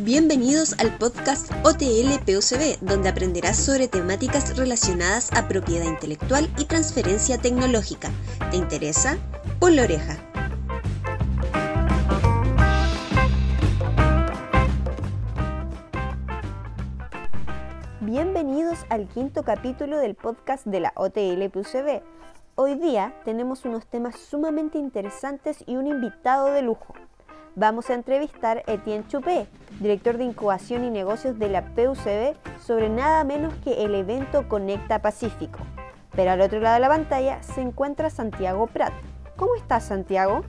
Bienvenidos al podcast OTL PUCB, donde aprenderás sobre temáticas relacionadas a propiedad intelectual y transferencia tecnológica. ¿Te interesa? Pon la oreja. Bienvenidos al quinto capítulo del podcast de la OTL PUCB. Hoy día tenemos unos temas sumamente interesantes y un invitado de lujo vamos a entrevistar a Etienne Chupé, director de incubación y negocios de la PUCB, sobre nada menos que el evento Conecta Pacífico. Pero al otro lado de la pantalla se encuentra Santiago Prat. ¿Cómo estás, Santiago?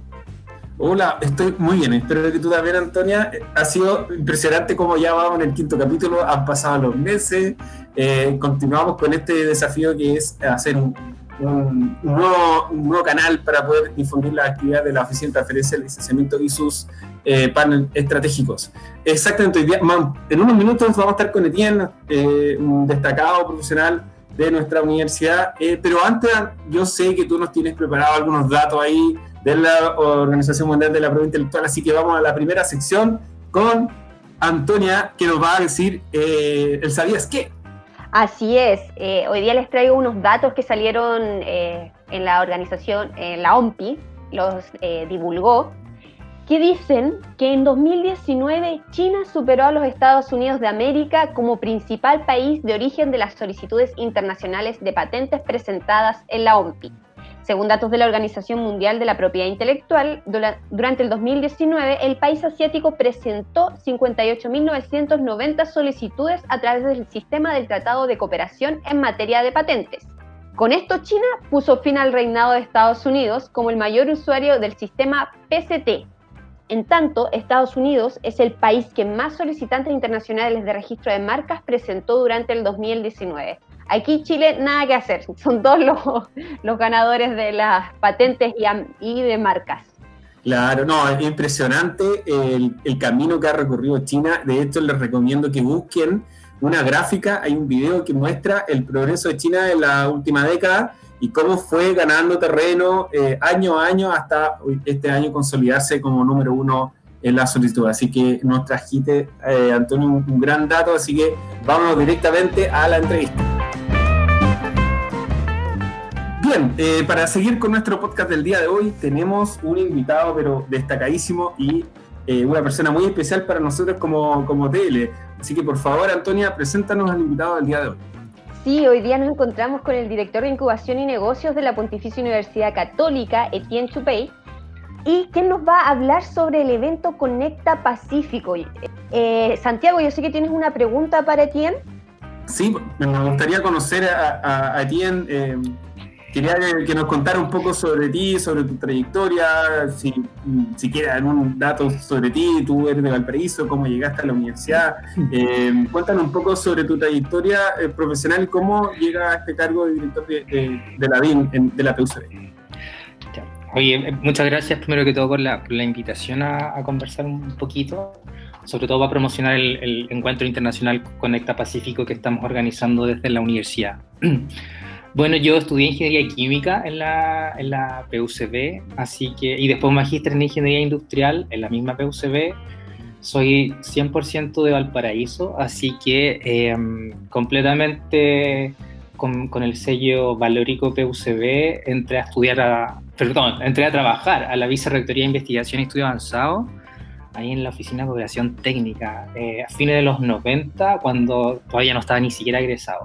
Hola, estoy muy bien. Espero que tú también, Antonia. Ha sido impresionante cómo ya vamos en el quinto capítulo. Han pasado los meses. Eh, continuamos con este desafío que es hacer un, un, nuevo, canal para poder difundir la actividad de la Oficina de Transferencia, Licenciamiento y sus eh, paneles estratégicos. Exactamente, en unos minutos vamos a estar con Etienne, eh, un destacado profesional de nuestra universidad, eh, pero antes yo sé que tú nos tienes preparado algunos datos ahí de la Organización Mundial de la Propiedad Intelectual, así que vamos a la primera sección con Antonia, que nos va a decir el sabías qué. Así es, eh, hoy día les traigo unos datos que salieron eh, en la organización, en la OMPI, los eh, divulgó, que dicen que en 2019 China superó a los Estados Unidos de América como principal país de origen de las solicitudes internacionales de patentes presentadas en la OMPI. Según datos de la Organización Mundial de la Propiedad Intelectual, durante el 2019 el país asiático presentó 58.990 solicitudes a través del sistema del Tratado de Cooperación en materia de patentes. Con esto China puso fin al reinado de Estados Unidos como el mayor usuario del sistema PCT. En tanto, Estados Unidos es el país que más solicitantes internacionales de registro de marcas presentó durante el 2019, Aquí Chile nada que hacer, son todos los, ganadores de las patentes y, de marcas. Claro, no, es impresionante el, camino que ha recorrido China. De hecho, les recomiendo que busquen una gráfica, hay un video que muestra el progreso de China en la última década y cómo fue ganando terreno eh, año a año hasta este año consolidarse como número uno en la solicitud. Así que nos trajiste, eh, Antonio, un gran dato, así que vamos directamente a la entrevista. Bien, eh, para seguir con nuestro podcast del día de hoy, tenemos un invitado, pero destacadísimo y eh, una persona muy especial para nosotros como, como TL. Así que por favor, Antonia, preséntanos al invitado del día de hoy. Sí, hoy día nos encontramos con el director de Incubación y Negocios de la Pontificia Universidad Católica, Etienne Chupey, y quien nos va a hablar sobre el evento Conecta Pacífico. Eh, Santiago, yo sé que tienes una pregunta para Etienne. Sí, me gustaría conocer a, a Etienne quería que nos contara un poco sobre ti, sobre tu trayectoria, si, si quieres algún dato sobre ti, tú eres de Valparaíso, cómo llegaste a la universidad. Eh, cuéntanos un poco sobre tu trayectoria eh, profesional cómo llega a este cargo de director de, la BIM, de la PUCB. Oye, eh, muchas gracias primero que todo por la, la invitación a, conversar un poquito, sobre todo para promocionar el, el encuentro internacional Conecta Pacífico que estamos organizando desde la universidad. Bueno, yo estudié ingeniería química en la, en la PUCB, así que, y después magíster en ingeniería industrial en la misma PUCB. Soy 100% de Valparaíso, así que em, completamente con, con, el sello valórico PUCB entré a estudiar, a, perdón, entré a trabajar a la Vicerrectoría de Investigación y Estudio Avanzado, ahí en la Oficina de Cooperación Técnica, eh, a fines de los 90, cuando todavía no estaba ni siquiera egresado.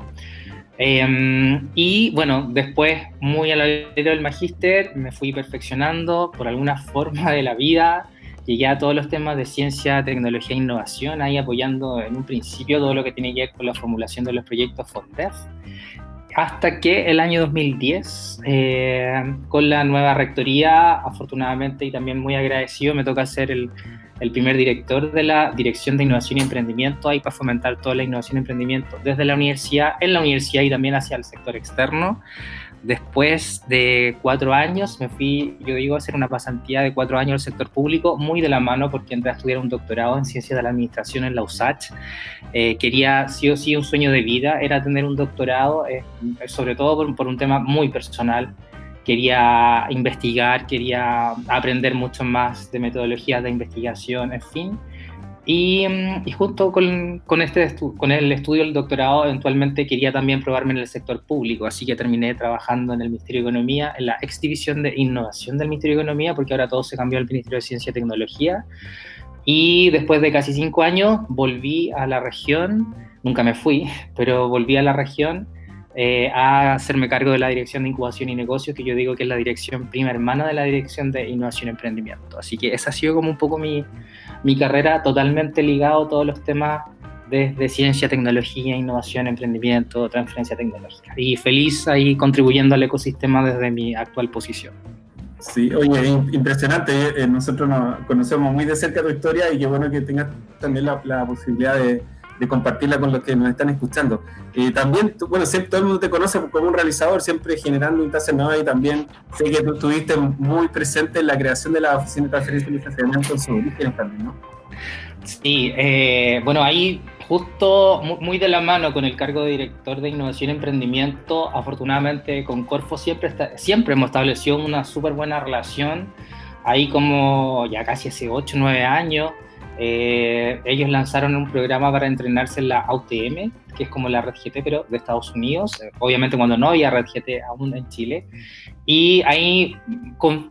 Em, y bueno, después, muy a la del magíster, me fui perfeccionando por alguna forma de la vida. Llegué a todos los temas de ciencia, tecnología e innovación, ahí apoyando en un principio todo lo que tiene que ver con la formulación de los proyectos FONDEF. Hasta que el año 2010, eh, con la nueva rectoría, afortunadamente y también muy agradecido, me toca ser el el primer director de la Dirección de Innovación y Emprendimiento, ahí para fomentar toda la innovación y emprendimiento desde la universidad, en la universidad y también hacia el sector externo. Después de cuatro años me fui, yo digo, a hacer una pasantía de cuatro años al sector público, muy de la mano porque entré a estudiar un doctorado en Ciencias de la Administración en la USACH. Eh, quería, sí o sí, un sueño de vida era tener un doctorado, eh, sobre todo por, por un tema muy personal quería investigar, quería aprender mucho más de metodologías de investigación, en fin. Y, mm, y junto con, con, este con el estudio del doctorado, eventualmente quería también probarme en el sector público, así que terminé trabajando en el Ministerio de Economía, en la ex división de innovación del Ministerio de Economía, porque ahora todo se cambió al Ministerio de Ciencia y Tecnología. Y después de casi cinco años volví a la región, nunca me fui, pero volví a la región eh, a hacerme cargo de la Dirección de Incubación y Negocios, que yo digo que es la dirección prima hermana de la Dirección de Innovación y Emprendimiento. Así que esa ha sido como un poco mi, mi carrera, totalmente ligado a todos los temas de ciencia, tecnología, innovación, emprendimiento, transferencia tecnológica. Y feliz ahí contribuyendo al ecosistema desde mi actual posición. Sí, oye, impresionante. Eh, nosotros nos conocemos muy de cerca tu historia y qué bueno que tengas también la, la posibilidad de, de compartirla con los que nos están escuchando. y también, bueno, siempre, todo el mundo te conoce como un realizador, siempre generando instancias nuevas y también sé que tú estuviste muy presente en la creación de la Oficina de Transferencia y Financiamiento en origen también, ¿no? Sí, eh, bueno, ahí justo muy de la mano con el cargo de director de innovación y emprendimiento, afortunadamente con Corfo siempre, está, siempre hemos establecido una súper buena relación, ahí como ya casi hace 8 o 9 años, eh, ellos lanzaron un programa para entrenarse en la UTM, que es como la Red GT, pero de Estados Unidos, obviamente cuando no había Red GT aún en Chile. Y ahí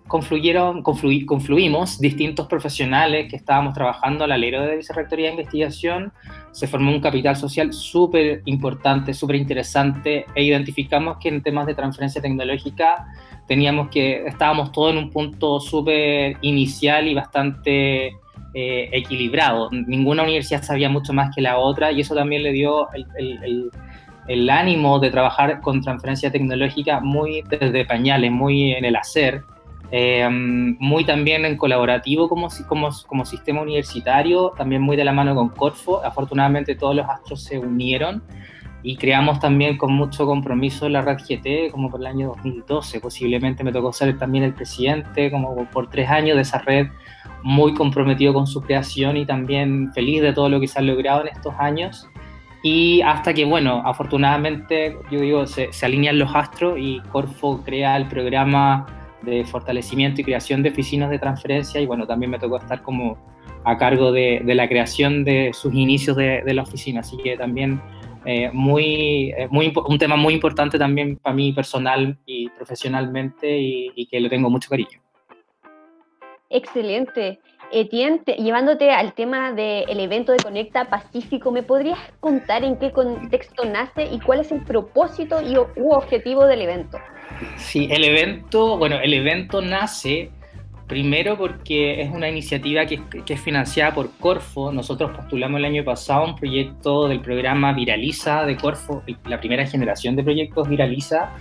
confluyeron, confluimos distintos profesionales que estábamos trabajando al alero de Vicerrectoría de Investigación. Se formó un capital social súper importante, súper interesante, e identificamos que en temas de transferencia tecnológica teníamos que, estábamos todos en un punto súper inicial y bastante eh, equilibrado. Ninguna universidad sabía mucho más que la otra y eso también le dio el, ánimo de trabajar con transferencia tecnológica muy desde pañales, muy en el hacer, eh, muy también en colaborativo como, como, como sistema universitario, también muy de la mano con Corfo. Afortunadamente todos los astros se unieron y creamos también con mucho compromiso la red GT como por el año 2012. Posiblemente me tocó ser también el presidente como por tres años de esa red muy comprometido con su creación y también feliz de todo lo que se ha logrado en estos años. Y hasta que, bueno, afortunadamente, yo digo, se, alinean los astros y Corfo crea el programa de fortalecimiento y creación de oficinas de transferencia y bueno, también me tocó estar como a cargo de, la creación de sus inicios de, la oficina, así que también eh, muy, eh, muy, un tema muy importante también para mí personal y profesionalmente y, y que le tengo mucho cariño. Excelente. Etienne, llevándote al tema del evento de Conecta Pacífico, ¿me podrías contar en qué contexto nace y cuál es el propósito y, u objetivo del evento? Sí, el evento, bueno, el evento nace primero porque es una iniciativa que, es financiada por Corfo. Nosotros postulamos el año pasado un proyecto del programa Viraliza de Corfo, la primera generación de proyectos Viraliza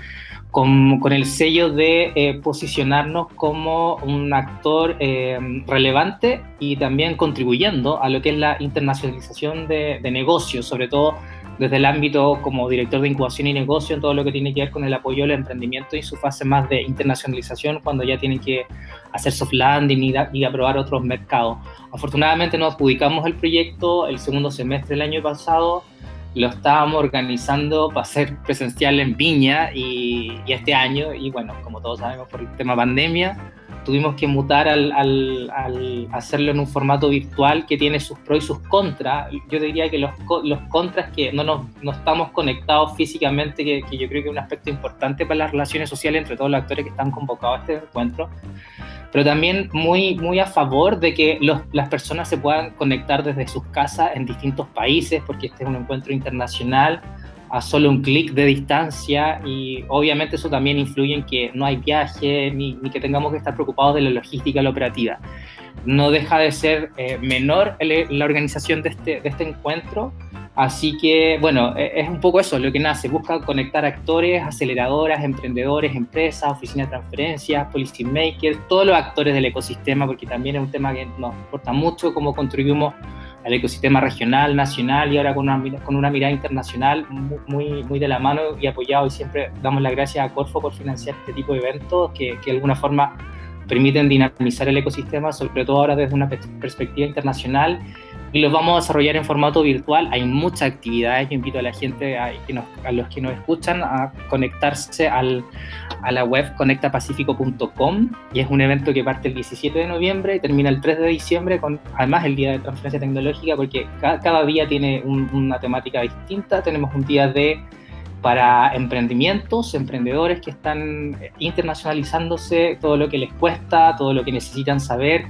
con, con el sello de eh, posicionarnos como un actor eh, relevante y también contribuyendo a lo que es la internacionalización de, de, negocios, sobre todo desde el ámbito como director de incubación y negocio, en todo lo que tiene que ver con el apoyo al emprendimiento y su fase más de internacionalización, cuando ya tienen que hacer soft landing y, y aprobar otros mercados. Afortunadamente nos adjudicamos el proyecto el segundo semestre del año pasado lo estábamos organizando para ser presencial en Viña y, este año, y bueno, como todos sabemos por el tema pandemia, tuvimos que mutar al, al, hacerlo en un formato virtual que tiene sus pros y sus contras. Yo diría que los, los contras que no, nos, no estamos conectados físicamente, que, que, yo creo que es un aspecto importante para las relaciones sociales entre todos los actores que están convocados a este encuentro, pero también muy, muy a favor de que los, las personas se puedan conectar desde sus casas en distintos países, porque este es un encuentro internacional a solo un clic de distancia y obviamente eso también influye en que no hay viaje ni, ni que tengamos que estar preocupados de la logística, la operativa. No deja de ser eh, menor la organización de este, de este encuentro, Así que, bueno, e, es un poco eso lo que nace. Busca conectar actores, aceleradoras, emprendedores, empresas, oficinas de transferencias, policy makers, todos los actores del ecosistema, porque también es un tema que nos importa mucho cómo contribuimos al ecosistema regional, nacional y ahora con una, con una mirada internacional muy, muy de la mano y apoyado. Y siempre damos las gracias a Corfo por financiar este tipo de eventos que, que de alguna forma permiten dinamizar el ecosistema, sobre todo ahora desde una perspectiva internacional y los vamos a desarrollar en formato virtual. Hay muchas actividades. Yo invito a la gente, a, los que nos escuchan, a conectarse al, a la web conectapacifico.com y es un evento que parte el 17 de noviembre y termina el 3 de diciembre, con además el Día de Transferencia Tecnológica, porque cada, día tiene una temática distinta. Tenemos un día de para emprendimientos, emprendedores que están internacionalizándose, todo lo que les cuesta, todo lo que necesitan saber,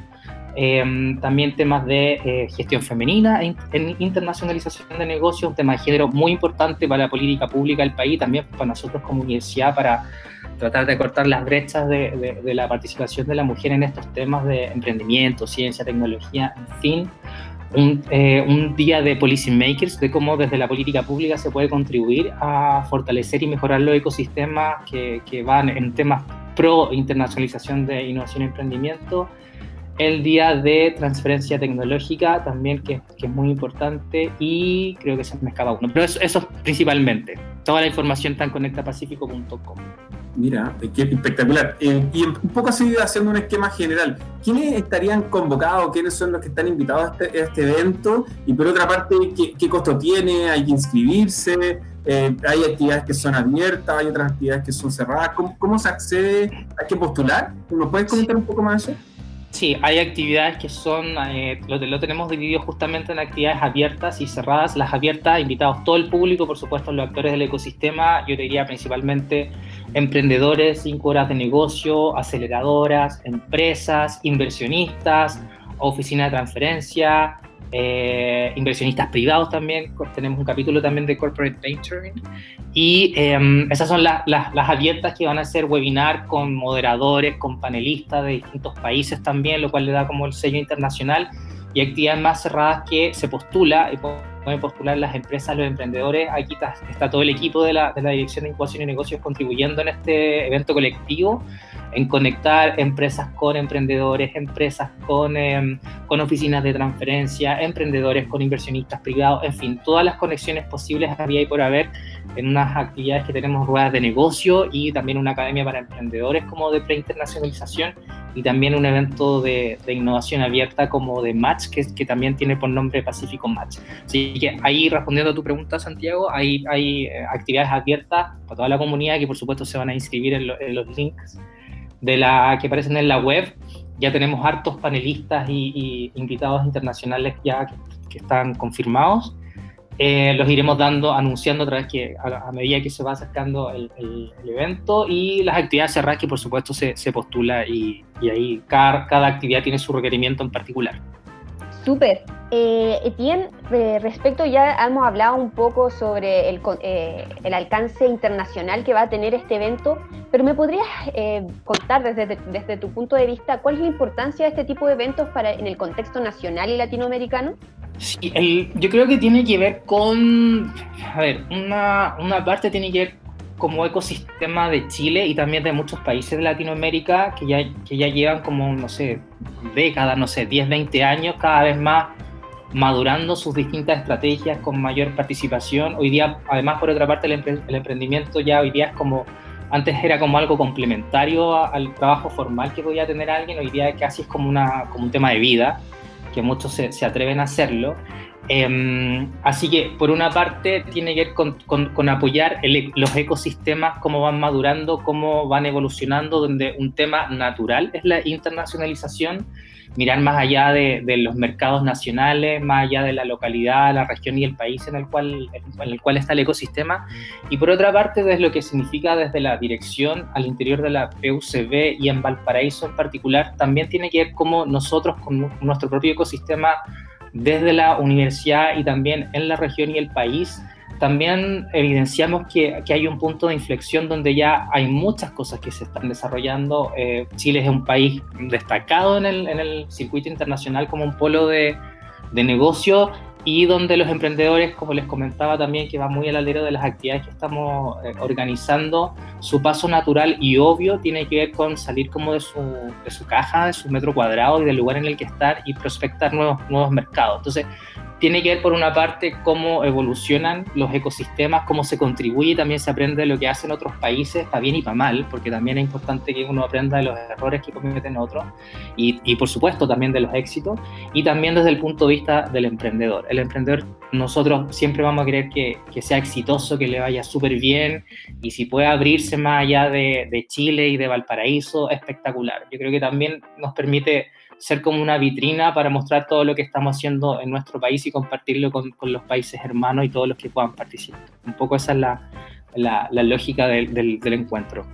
Em, también temas de eh, gestión femenina e internacionalización de negocios, un tema de género muy importante para la política pública del país, también para nosotros como universidad, para tratar de cortar las brechas de, la participación de la mujer en estos temas de emprendimiento, ciencia, tecnología, en fin. Un, eh, un, día de policy makers, de cómo desde la política pública se puede contribuir a fortalecer y mejorar los ecosistemas que, que van en temas pro internacionalización de innovación y emprendimiento el día de transferencia tecnológica también, que, es muy importante, y creo que se me escapa uno. Pero eso, eso principalmente. Toda la información está en conectapacifico.com. Mira, qué espectacular. Eh, y un poco así haciendo un esquema general, ¿quiénes estarían convocados? ¿Quiénes son los que están invitados a este, este evento? Y por otra parte, ¿qué, costo tiene? ¿Hay que inscribirse? Eh, ¿Hay actividades que son abiertas? ¿Hay otras actividades que son cerradas? ¿Cómo, cómo se accede? ¿Hay que postular? ¿Nos puedes comentar un poco más de eso? Sí, hay actividades que son, eh, lo, lo, tenemos dividido justamente en actividades abiertas y cerradas. Las abiertas, invitados todo el público, por supuesto, los actores del ecosistema, yo diría principalmente emprendedores, cinco horas de negocio, aceleradoras, empresas, inversionistas, oficina de transferencia, eh, inversionistas privados también, tenemos un capítulo también de Corporate Venturing, y em, esas son las abiertas que van a ser webinar con moderadores, con panelistas de distintos países también, lo cual le da como el sello internacional, y actividades más cerradas que se postula, y pueden postular las empresas, los emprendedores, aquí está, está todo el equipo de la, de la Dirección de Incubación y Negocios contribuyendo en este evento colectivo, en conectar empresas con emprendedores, empresas con, em, con oficinas de transferencia, emprendedores con inversionistas privados, en fin, todas las conexiones posibles había y por haber en unas actividades que tenemos ruedas de negocio y también una academia para emprendedores como de preinternacionalización y también un evento de, de innovación abierta como de Match, que, que también tiene por nombre Pacífico Match. Así que ahí respondiendo a tu pregunta, Santiago, hay, hay eh, actividades abiertas para toda la comunidad que por supuesto se van a inscribir en, en los links de la que aparecen en la web. Ya tenemos hartos panelistas y, invitados internacionales ya que, están confirmados. Eh, los iremos dando, anunciando que a, medida que se va acercando el, evento y las actividades cerradas que por supuesto se, se postula y, y ahí cada, cada actividad tiene su requerimiento en particular. Súper. Eh, Etienne, respecto ya hemos hablado un poco sobre el, eh, el, alcance internacional que va a tener este evento, pero ¿me podrías eh, contar desde, desde, tu punto de vista cuál es la importancia de este tipo de eventos para, en el contexto nacional y latinoamericano? Sí, yo creo que tiene que ver con, a ver, una, una parte tiene que ver como ecosistema de Chile y también de muchos países de Latinoamérica que ya, que ya llevan como, no sé, décadas, no sé, 10, 20 años, cada vez más madurando sus distintas estrategias con mayor participación. Hoy día, además, por otra parte, el, el emprendimiento ya hoy día es como, antes era como algo complementario al trabajo formal que podía tener alguien, hoy día casi es como, una, como un tema de vida, que muchos se, se atreven a hacerlo. Em, así que, por una parte, tiene que ver con, apoyar e, los ecosistemas, cómo van madurando, cómo van evolucionando, donde un tema natural es la internacionalización, mirar más allá de, los mercados nacionales, más allá de la localidad, la región y el país en el, cual, en el cual está el ecosistema. Y por otra parte, desde lo que significa desde la dirección al interior de la PUCB y en Valparaíso en particular, también tiene que ver cómo nosotros, con nuestro propio ecosistema, desde la universidad y también en la región y el país, también evidenciamos que, que hay un punto de inflexión donde ya hay muchas cosas que se están desarrollando. Eh, Chile es un país destacado en el, en el circuito internacional como un polo de, de negocio y donde los emprendedores, como les comentaba también, que va muy al alero de las actividades que estamos eh, organizando, su paso natural y obvio tiene que ver con salir como de su, de su caja, de su metro cuadrado y del lugar en el que estar y prospectar nuevos, nuevos mercados. Entonces, tiene que ver por una parte cómo evolucionan los ecosistemas, cómo se contribuye también se aprende de lo que hacen otros países, para bien y para mal, porque también es importante que uno aprenda de los errores que cometen otros y, y por supuesto también de los éxitos y también desde el punto de vista del emprendedor. El emprendedor nosotros siempre vamos a querer que, que sea exitoso, que le vaya súper bien y si puede abrirse más allá de, de Chile y de Valparaíso, espectacular. Yo creo que también nos permite ser como una vitrina para mostrar todo lo que estamos haciendo en nuestro país y compartirlo con, con los países hermanos y todos los que puedan participar. Un poco esa es la, la, la lógica del, del, del, encuentro.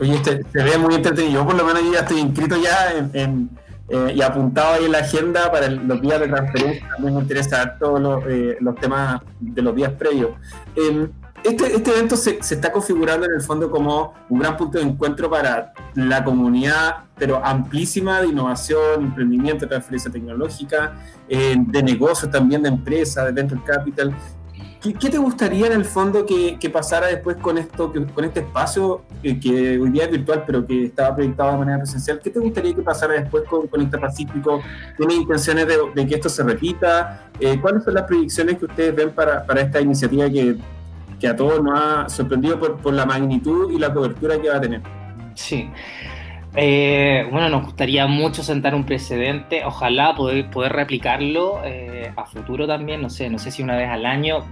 Oye, este, se ve muy entretenido. Yo por lo menos ya estoy inscrito ya en, en, eh, y apuntado ahí en la agenda para el, los días de transferencia. Me interesa todos los, eh, los temas de los días previos. Eh, este, este, evento se, se, está configurando en el fondo como un gran punto de encuentro para la comunidad, pero amplísima de innovación, emprendimiento, transferencia tecnológica, eh, de negocios también, de empresas, de venture capital. ¿Qué, ¿Qué, te gustaría en el fondo que, que pasara después con esto, que, con este espacio que, que, hoy día es virtual, pero que estaba proyectado de manera presencial? ¿Qué te gustaría que pasara después con, con Pacífico? ¿Tienes intenciones de, de, que esto se repita? Eh, ¿Cuáles son las proyecciones que ustedes ven para, para esta iniciativa que que a todos nos ha sorprendido por, por, la magnitud y la cobertura que va a tener. Sí. Eh, bueno, nos gustaría mucho sentar un precedente, ojalá poder, poder replicarlo eh, a futuro también, no sé, no sé si una vez al año.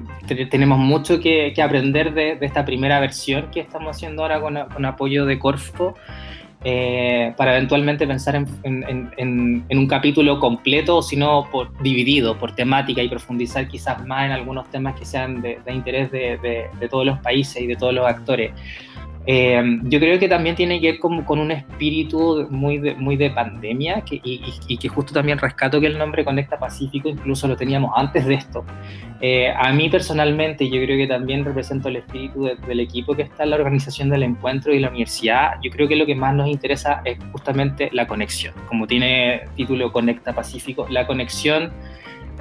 tenemos mucho que, que aprender de, de, esta primera versión que estamos haciendo ahora con, con apoyo de Corfo eh, para eventualmente pensar en, en, un capítulo completo, o si no por, dividido por temática y profundizar quizás más en algunos temas que sean de, interés de, todos los países y de todos los actores. Eh, yo creo que también tiene que ver con, con un espíritu muy de, muy de pandemia que, y, y, que justo también rescato que el nombre Conecta Pacífico incluso lo teníamos antes de esto. Eh, a mí personalmente yo creo que también represento el espíritu de, del equipo que está en la organización del encuentro y la universidad. Yo creo que lo que más nos interesa es justamente la conexión, como tiene título Conecta Pacífico, la conexión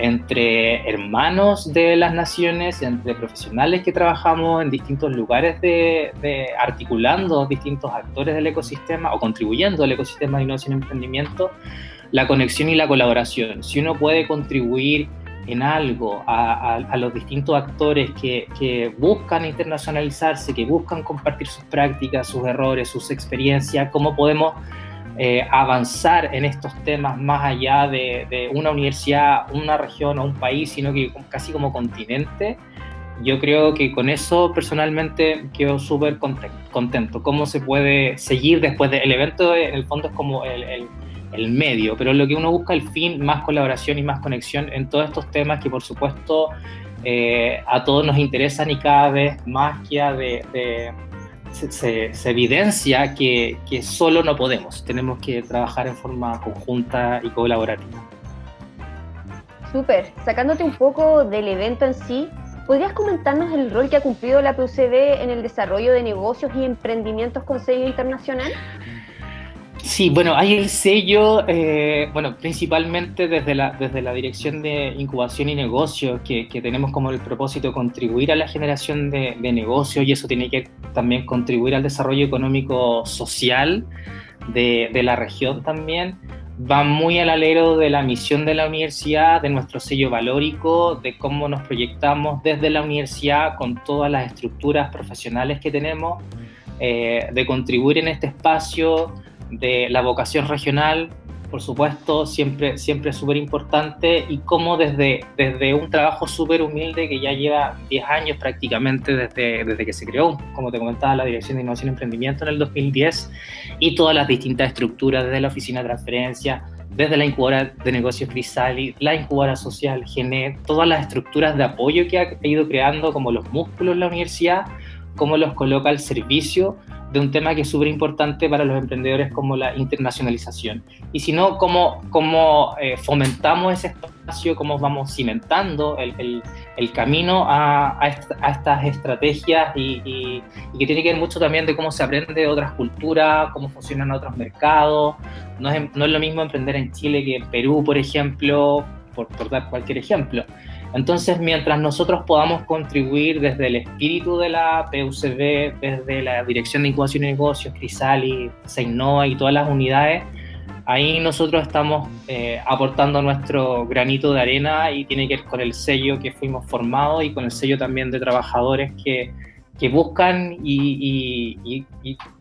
entre hermanos de las naciones, entre profesionales que trabajamos en distintos lugares de, articulando distintos actores del ecosistema o contribuyendo al ecosistema de innovación y emprendimiento, la conexión y la colaboración. Si uno puede contribuir en algo a, a, a los distintos actores que, que, buscan internacionalizarse, que buscan compartir sus prácticas, sus errores, sus experiencias, cómo podemos eh, avanzar en estos temas más allá de, una universidad, una región o un país, sino que casi como continente. Yo creo que con eso personalmente quedo súper contento. ¿Cómo se puede seguir después del evento? En el fondo es como el, medio, pero lo que uno busca, el fin, más colaboración y más conexión en todos estos temas que por supuesto eh, a todos nos interesan y cada vez más queda de, de se, se, evidencia que, que, solo no podemos, tenemos que trabajar en forma conjunta y colaborativa. Súper, sacándote un poco del evento en sí, ¿podrías comentarnos el rol que ha cumplido la PUCB en el desarrollo de negocios y emprendimientos con sello internacional? Sí, bueno, hay el sello, eh, bueno, principalmente desde la, desde la Dirección de Incubación y Negocios, que, que tenemos como el propósito de contribuir a la generación de, negocios y eso tiene que también contribuir al desarrollo económico social de, de la región también. Va muy al alero de la misión de la universidad, de nuestro sello valórico, de cómo nos proyectamos desde la universidad con todas las estructuras profesionales que tenemos, eh, de contribuir en este espacio de la vocación regional, por supuesto, siempre, siempre súper importante y cómo desde, desde un trabajo súper humilde que ya lleva 10 años prácticamente desde, desde que se creó, como te comentaba, la Dirección de Innovación y Emprendimiento en el 2010 y todas las distintas estructuras, desde la Oficina de Transferencia, desde la incubadora de negocios Crisali, la incubadora social Genet, todas las estructuras de apoyo que ha ido creando como los músculos la universidad, cómo los coloca al servicio de un tema que es súper importante para los emprendedores como la internacionalización. Y si no, cómo, cómo eh, fomentamos ese espacio, cómo vamos cimentando el, el, el camino a, a, esta, a, estas estrategias y, y, y, que tiene que ver mucho también de cómo se aprende de otras culturas, cómo funcionan otros mercados. No es, no es lo mismo emprender en Chile que en Perú, por ejemplo, por, por dar cualquier ejemplo. Entonces, mientras nosotros podamos contribuir desde el espíritu de la PUCB, desde la Dirección de Incubación y Negocios, Crisali, Seinova y todas las unidades, Ahí nosotros estamos eh, aportando nuestro granito de arena y tiene que ver con el sello que fuimos formados y con el sello también de trabajadores que, que buscan y,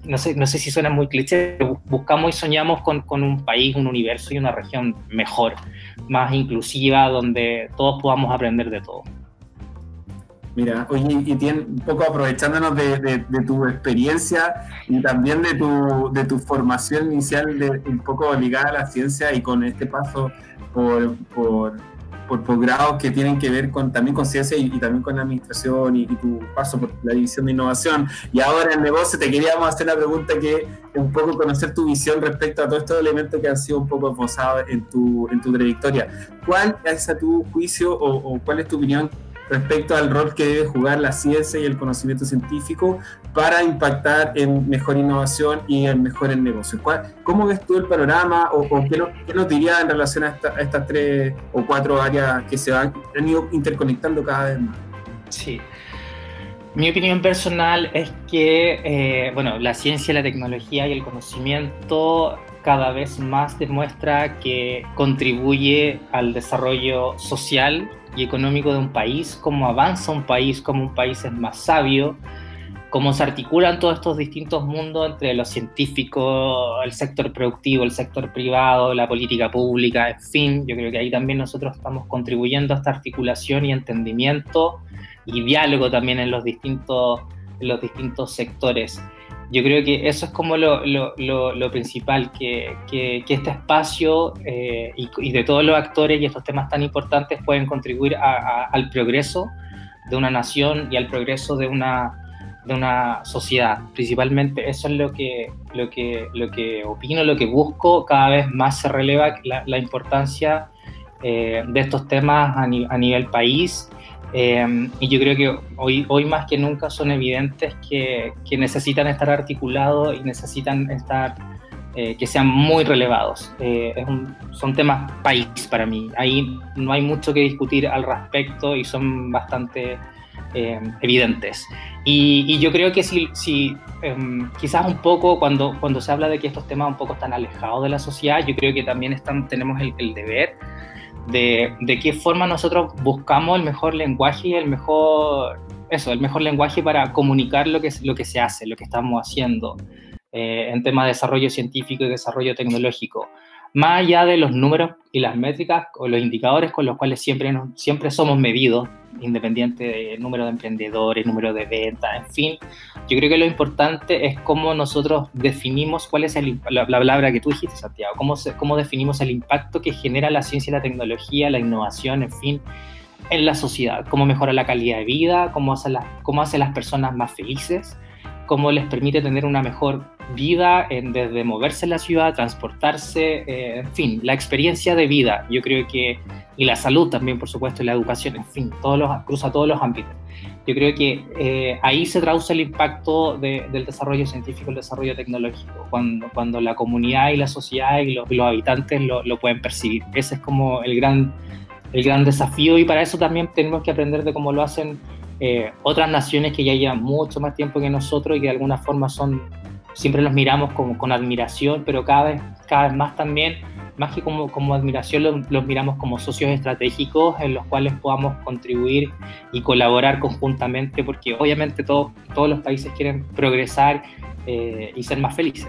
no, sé, no sé si suena muy cliché, pero buscamos y soñamos con, con, un país, un universo y una región mejor, más inclusiva, donde todos podamos aprender de todo. Mira, oye, y tiene, un poco aprovechándonos de, tu experiencia y también de tu, de tu formación inicial, un poco ligada a la ciencia y con este paso por, por posgrados que tienen que ver con, también con ciencia y, también con la administración y, tu paso por la división de innovación. Y ahora en negocio te queríamos hacer la pregunta que un poco conocer tu visión respecto a todos estos elementos que han sido un poco esbozados en tu, en tu trayectoria. ¿Cuál es a tu juicio o, o cuál es tu opinión respecto al rol que debe jugar la ciencia y el conocimiento científico para impactar en mejor innovación y en mejores negocios. ¿Cómo ves tú el panorama o, qué, nos diría en relación a, estas tres o cuatro áreas que se han, ido interconectando cada vez más? Sí. Mi opinión personal es que, eh, bueno, la ciencia, la tecnología y el conocimiento cada vez más demuestra que contribuye al desarrollo social y económico de un país, cómo avanza un país, cómo un país es más sabio, cómo se articulan todos estos distintos mundos entre los científicos, el sector productivo, el sector privado, la política pública, en fin, yo creo que ahí también nosotros estamos contribuyendo a esta articulación y entendimiento y diálogo también en los distintos, en los distintos sectores yo creo que eso es como lo, lo, lo, principal, que, que, este espacio eh, y, de todos los actores y estos temas tan importantes pueden contribuir al progreso de una nación y al progreso de una, de una sociedad. Principalmente eso es lo que, lo, que, lo que opino, lo que busco. Cada vez más se releva la, la importancia eh, de estos temas a, a nivel país Em, y yo creo que hoy, hoy más que nunca son evidentes que, que necesitan estar articulados y necesitan estar, eh, que sean muy relevados. Eh, es un, son temas país para mí. Ahí no hay mucho que discutir al respecto y son bastante em, evidentes. Y, y, yo creo que si, si em, quizás un poco cuando, cuando se habla de que estos temas un poco están alejados de la sociedad, yo creo que también están, tenemos el, el deber de, qué forma nosotros buscamos el mejor lenguaje y el mejor, eso, el mejor lenguaje para comunicar lo que, lo que se hace, lo que estamos haciendo eh, en temas de desarrollo científico y desarrollo tecnológico más allá de los números y las métricas o los indicadores con los cuales siempre, siempre somos medidos, independiente del número de emprendedores, número de ventas, en fin, yo creo que lo importante es cómo nosotros definimos cuál es el, la, palabra que tú dijiste, Santiago, cómo, cómo definimos el impacto que genera la ciencia y la tecnología, la innovación, en fin, en la sociedad, cómo mejora la calidad de vida, cómo hace, la, cómo hace las personas más felices, cómo les permite tener una mejor vida en, desde moverse en la ciudad, transportarse, eh, en fin, la experiencia de vida, yo creo que, y la salud también, por supuesto, y la educación, en fin, todos los, cruza todos los ámbitos. Yo creo que eh, ahí se traduce el impacto del desarrollo científico, el desarrollo tecnológico, cuando, cuando la comunidad y la sociedad y los, los habitantes lo, lo, pueden percibir. Ese es como el gran, el gran desafío y para eso también tenemos que aprender de cómo lo hacen eh, otras naciones que ya llevan mucho más tiempo que nosotros y que de alguna forma son, siempre los miramos con admiración, pero cada vez, cada vez más también, más que como, como admiración, los, miramos como socios estratégicos en los cuales podamos contribuir y colaborar conjuntamente, porque obviamente todos todos los países quieren progresar eh, y ser más felices.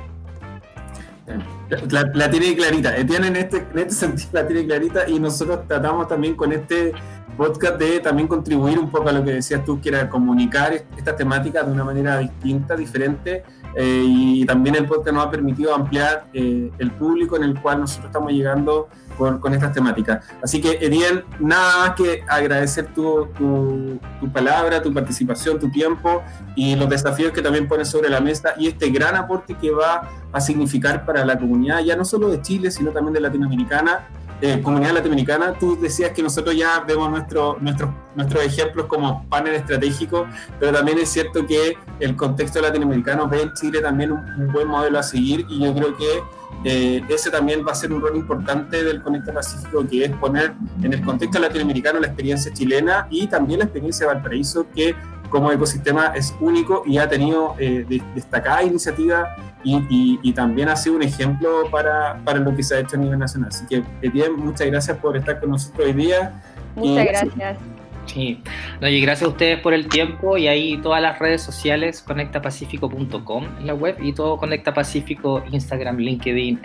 La, tiene clarita, Etienne en este, en este sentido la tiene clarita y nosotros tratamos también con este podcast de también contribuir un poco a lo que decías tú, que era comunicar estas temáticas de una manera distinta, diferente, eh, y también el podcast nos ha permitido ampliar eh, el público en el cual nosotros estamos llegando con, con estas temáticas. Así que, Ediel, nada más que agradecer tu, tu, tu, palabra, tu participación, tu tiempo y los desafíos que también pones sobre la mesa y este gran aporte que va a significar para la comunidad, ya no solo de Chile, sino también de Latinoamericana eh, comunidad latinoamericana, tú decías que nosotros ya vemos nuestro, nuestro, nuestros ejemplos como panel estratégico, pero también es cierto que el contexto latinoamericano ve en Chile también un, buen modelo a seguir y yo creo que eh, ese también va a ser un rol importante del Conecta Pacífico, que es poner en el contexto latinoamericano la experiencia chilena y también la experiencia de Valparaíso, que como ecosistema es único y ha tenido eh, destacada iniciativa y, también ha sido un ejemplo para, para, lo que se ha hecho a nivel nacional. Así que, bien, muchas gracias por estar con nosotros hoy día. Muchas gracias. Sí, y gracias a ustedes por el tiempo y ahí todas las redes sociales, conectapacifico.com en la web y todo Conecta Pacífico, Instagram, LinkedIn.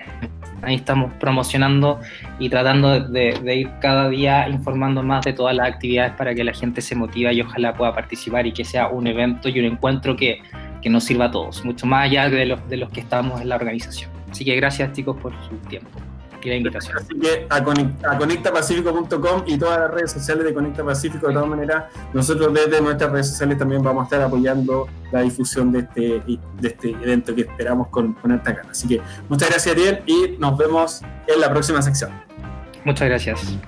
Ahí estamos promocionando y tratando de, ir cada día informando más de todas las actividades para que la gente se motive y ojalá pueda participar y que sea un evento y un encuentro que, que nos sirva a todos, mucho más allá de los, de los que estamos en la organización. Así que gracias chicos por su tiempo la invitación. Así que a, conectapacifico.com y todas las redes sociales de Conecta Pacífico, de todas maneras, nosotros desde nuestras redes sociales también vamos a estar apoyando la difusión de este, de este evento que esperamos con, con alta gana. Así que muchas gracias Ariel y nos vemos en la próxima sección. Muchas gracias.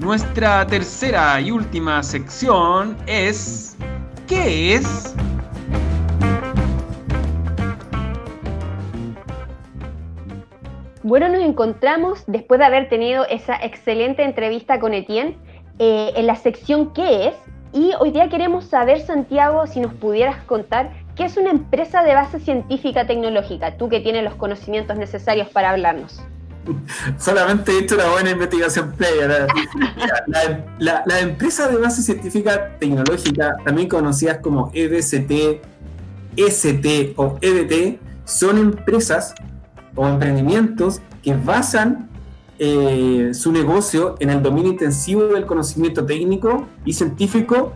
Nuestra tercera y última sección es ¿Qué es? Bueno, nos encontramos después de haber tenido esa excelente entrevista con Etienne eh, en la sección ¿Qué es? Y hoy día queremos saber, Santiago, si nos pudieras contar qué es una empresa de base científica tecnológica, tú que tienes los conocimientos necesarios para hablarnos. Solamente he hecho una buena investigación player. La, empresa de base científica tecnológica, también conocidas como EBCT, ST o EDT, son empresas o emprendimientos que basan eh, su negocio en el dominio intensivo del conocimiento técnico y científico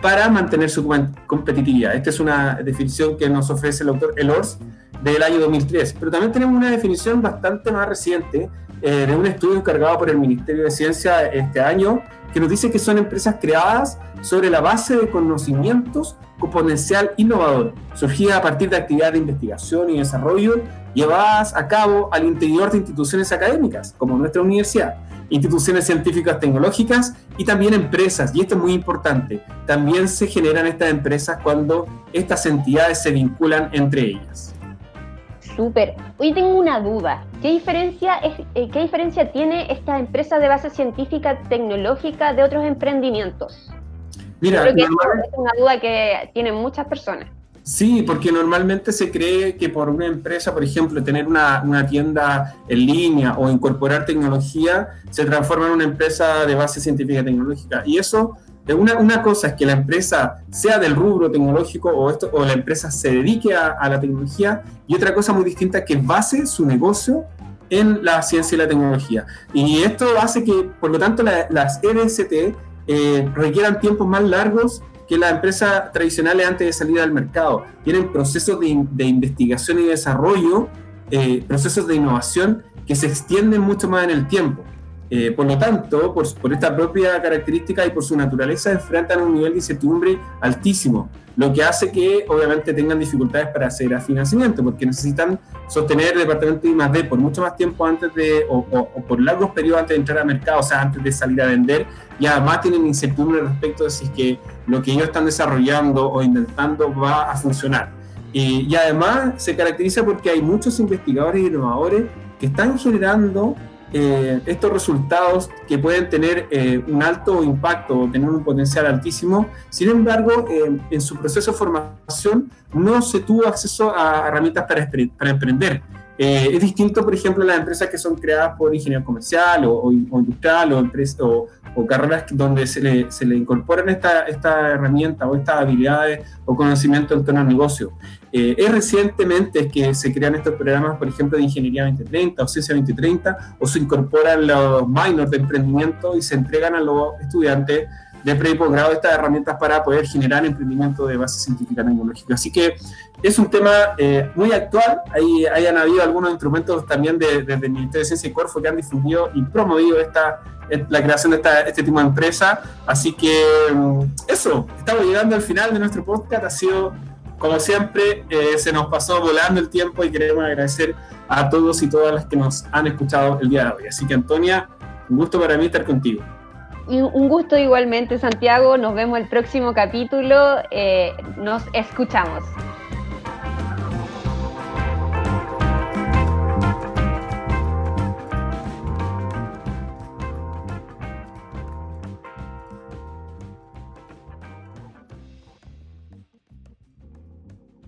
para mantener su competitividad. Esta es una definición que nos ofrece el autor Elors del año 2003. Pero también tenemos una definición bastante más reciente eh, de un estudio encargado por el Ministerio de Ciencia este año, que nos dice que son empresas creadas sobre la base de conocimientos con potencial innovador, surgida a partir de actividades de investigación y desarrollo llevadas a cabo al interior de instituciones académicas, como nuestra universidad, instituciones científicas tecnológicas y también empresas. Y esto es muy importante, también se generan estas empresas cuando estas entidades se vinculan entre ellas. Súper. Hoy tengo una duda. ¿Qué diferencia, es, eh, ¿Qué diferencia tiene esta empresa de base científica tecnológica de otros emprendimientos? Mira, creo que es una duda que tienen muchas personas. Sí, porque normalmente se cree que por una empresa, por ejemplo, tener una, una, tienda en línea o incorporar tecnología, se transforma en una empresa de base científica tecnológica. Y eso una, una, cosa es que la empresa sea del rubro tecnológico o, esto, o la empresa se dedique a, la tecnología y otra cosa muy distinta es que base su negocio en la ciencia y la tecnología. Y esto hace que, por lo tanto, las NST eh, requieran tiempos más largos que las empresas tradicionales antes de salir al mercado. Tienen procesos de, investigación y desarrollo, eh, procesos de innovación que se extienden mucho más en el tiempo. Eh, por lo tanto, por, esta propia característica y por su naturaleza, enfrentan un nivel de incertidumbre altísimo, lo que hace que obviamente tengan dificultades para hacer a financiamiento, porque necesitan sostener el departamento de I+.D. por mucho más tiempo antes de, o, por largos periodos antes de entrar al mercado, o sea, antes de salir a vender, y además tienen incertidumbre respecto de si es que lo que ellos están desarrollando o intentando va a funcionar. Y, y además se caracteriza porque hay muchos investigadores y innovadores que están generando eh, estos resultados que pueden tener eh, un alto impacto o tener un potencial altísimo, sin embargo, eh, en su proceso de formación no se tuvo acceso a herramientas para, emprender. es distinto, por ejemplo, las empresas que son creadas por ingeniero comercial o, o, industrial o, o, o, carreras donde se le, se le incorporan esta, esta herramienta o estas habilidades o conocimiento en torno al negocio. Eh, es recientemente que se crean estos programas, por ejemplo, de Ingeniería 2030 o Ciencia 2030, o se incorporan los minors de emprendimiento y se entregan a los estudiantes de pre y posgrado estas herramientas para poder generar emprendimiento de base científica tecnológica. Así que es un tema eh, muy actual. Ahí hayan habido algunos instrumentos también desde el Ministerio de Ciencia y Corfo que han difundido y promovido esta, la creación de este tipo de empresa. Así que mm, eso, estamos llegando al final de nuestro podcast. Ha sido como siempre, eh, se nos pasó volando el tiempo y queremos agradecer a todos y todas las que nos han escuchado el día de hoy. Así que, Antonia, un gusto para mí estar contigo. Y un gusto igualmente, Santiago. Nos vemos el próximo capítulo. Eh, nos escuchamos.